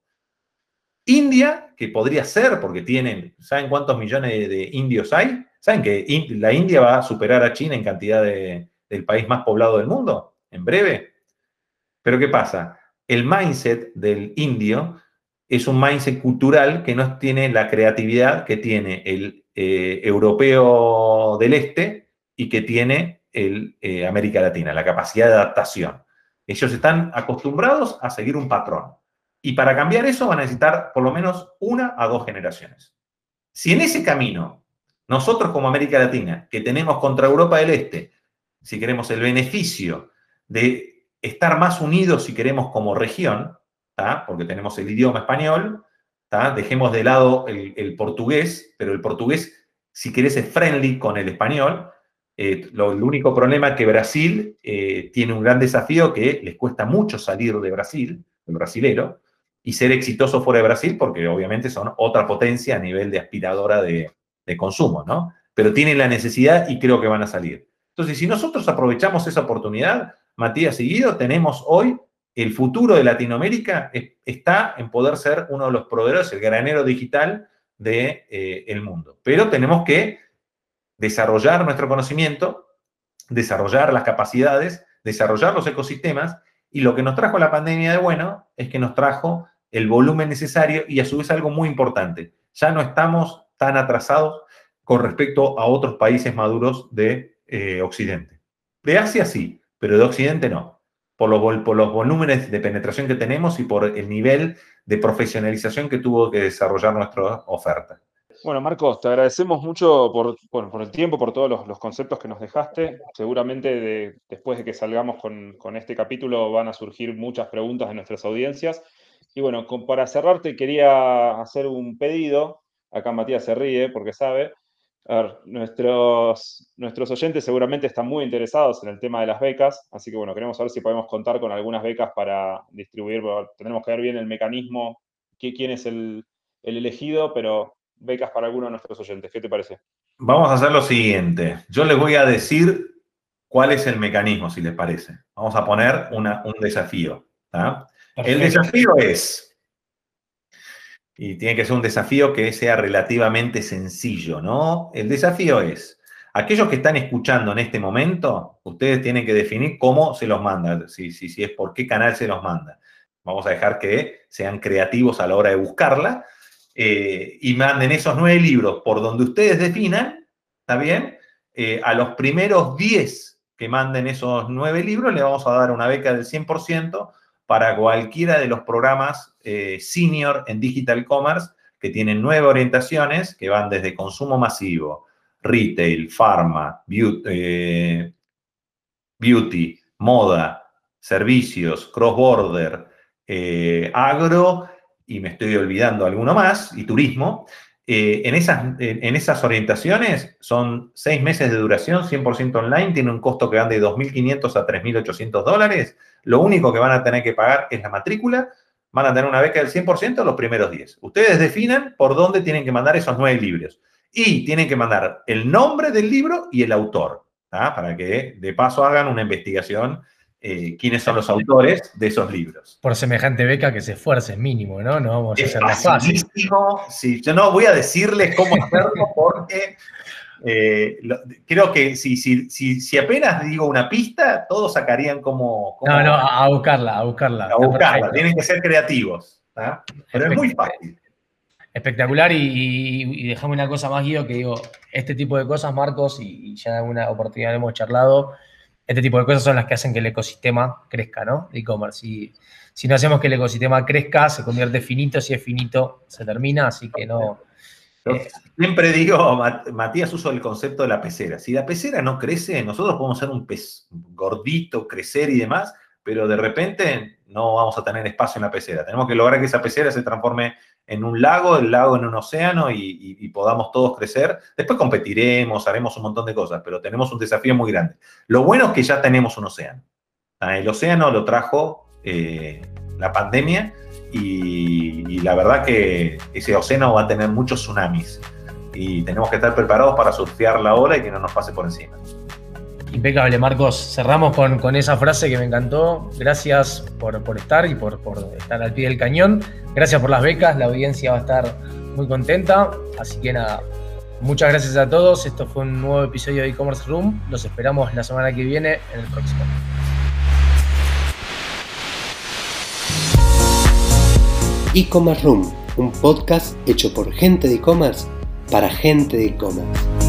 India, que podría ser, porque tienen, ¿saben cuántos millones de, indios hay? ¿Saben que la India va a superar a China en cantidad de, del país más poblado del mundo? En breve. Pero ¿qué pasa? El mindset del indio es un mindset cultural que no tiene la creatividad que tiene el eh, europeo del este y que tiene eh, América Latina, la capacidad de adaptación. Ellos están acostumbrados a seguir un patrón. Y para cambiar eso van a necesitar por lo menos una a dos generaciones. Si en ese camino, nosotros como América Latina, que tenemos contra Europa del Este, si queremos el beneficio de estar más unidos, si queremos como región, porque tenemos el idioma español, dejemos de lado el, el portugués, pero el portugués, si querés, es friendly con el español, eh, lo, el único problema es que Brasil eh, tiene un gran desafío que les cuesta mucho salir de Brasil, el brasilero, y ser exitoso fuera de Brasil, porque obviamente son otra potencia a nivel de aspiradora de, consumo, ¿no? Pero tienen la necesidad y creo que van a salir. Entonces, si nosotros aprovechamos esa oportunidad, Matías y Guido, tenemos hoy el futuro de Latinoamérica está en poder ser uno de los proveedores, el granero digital del de, eh, mundo. Pero tenemos que desarrollar nuestro conocimiento, desarrollar las capacidades, desarrollar los ecosistemas y lo que nos trajo la pandemia de bueno es que nos trajo el volumen necesario y a su vez algo muy importante. Ya no estamos tan atrasados con respecto a otros países maduros de eh, Occidente. De Asia sí, pero de Occidente no. Por los, por los volúmenes de penetración que tenemos y por el nivel de profesionalización que tuvo que desarrollar nuestra oferta. Bueno, Marcos, te agradecemos mucho por, por el tiempo, por todos los, conceptos que nos dejaste. Seguramente después de que salgamos con, este capítulo van a surgir muchas preguntas de nuestras audiencias. Y bueno, para cerrarte quería hacer un pedido. Acá Matías se ríe porque sabe. Nuestros, nuestros oyentes seguramente están muy interesados en el tema de las becas, así que bueno, queremos saber si podemos contar con algunas becas para distribuir, tenemos que ver bien el mecanismo, quién es el, el elegido, pero becas para alguno de nuestros oyentes. ¿Qué te parece? Vamos a hacer lo siguiente. Yo les voy a decir cuál es el mecanismo, si les parece. Vamos a poner un desafío. El desafío es, y tiene que ser un desafío que sea relativamente sencillo, ¿no? El desafío es, aquellos que están escuchando en este momento, ustedes tienen que definir cómo se los manda, si, si, si es por qué canal se los manda. Vamos a dejar que sean creativos a la hora de buscarla eh, y manden esos nueve libros por donde ustedes definan, ¿está bien? Eh, a los primeros diez que manden esos nueve libros le vamos a dar una beca del 100% para cualquiera de los programas eh, senior en Digital Commerce que tienen nueve orientaciones que van desde consumo masivo, retail, pharma, beauty, beauty moda, servicios, cross-border, agro y me estoy olvidando alguno más, y turismo, eh, en, esas, en esas orientaciones son seis meses de duración, 100% online, tiene un costo que van de 2.500 a 3.800 dólares. Lo único que van a tener que pagar es la matrícula. Van a tener una beca del 100% los primeros 10. Ustedes definen por dónde tienen que mandar esos nueve libros. Y tienen que mandar el nombre del libro y el autor, para que de paso hagan una investigación eh, quiénes son los autores de esos libros. Por semejante beca que se esfuercen mínimo, ¿no? No vamos a hacer más fácil. Sí, yo no voy a decirles cómo hacerlo porque eh, creo que si, si, si, apenas digo una pista, todos sacarían como... no, no, a buscarla, a buscarla. A buscarla, tienen que ser creativos. Pero es muy fácil. Espectacular y, dejame una cosa más, Guido, que digo, este tipo de cosas, Marcos, y, y ya en alguna oportunidad hemos charlado, este tipo de cosas son las que hacen que el ecosistema crezca, ¿no? e-commerce. Si, si no hacemos que el ecosistema crezca, se convierte finito, si es finito, se termina, así que no. Eh, siempre digo, Matías uso el concepto de la pecera. Si la pecera no crece, nosotros podemos ser un pez gordito, crecer y demás, pero de repente no vamos a tener espacio en la pecera. Tenemos que lograr que esa pecera se transforme en un lago, el lago en un océano y, podamos todos crecer. Después competiremos, haremos un montón de cosas, pero tenemos un desafío muy grande. Lo bueno es que ya tenemos un océano. Ah, el océano lo trajo eh, la pandemia y, la verdad que ese océano va a tener muchos tsunamis y tenemos que estar preparados para surfear la ola y que no nos pase por encima. Impecable, Marcos. Cerramos con, esa frase que me encantó. Gracias por, estar y por, estar al pie del cañón. Gracias por las becas. La audiencia va a estar muy contenta. Así que nada, muchas gracias a todos. Esto fue un nuevo episodio de e-commerce room. Los esperamos la semana que viene en el próximo. E-commerce room, un podcast hecho por gente de e-commerce para gente de e-commerce.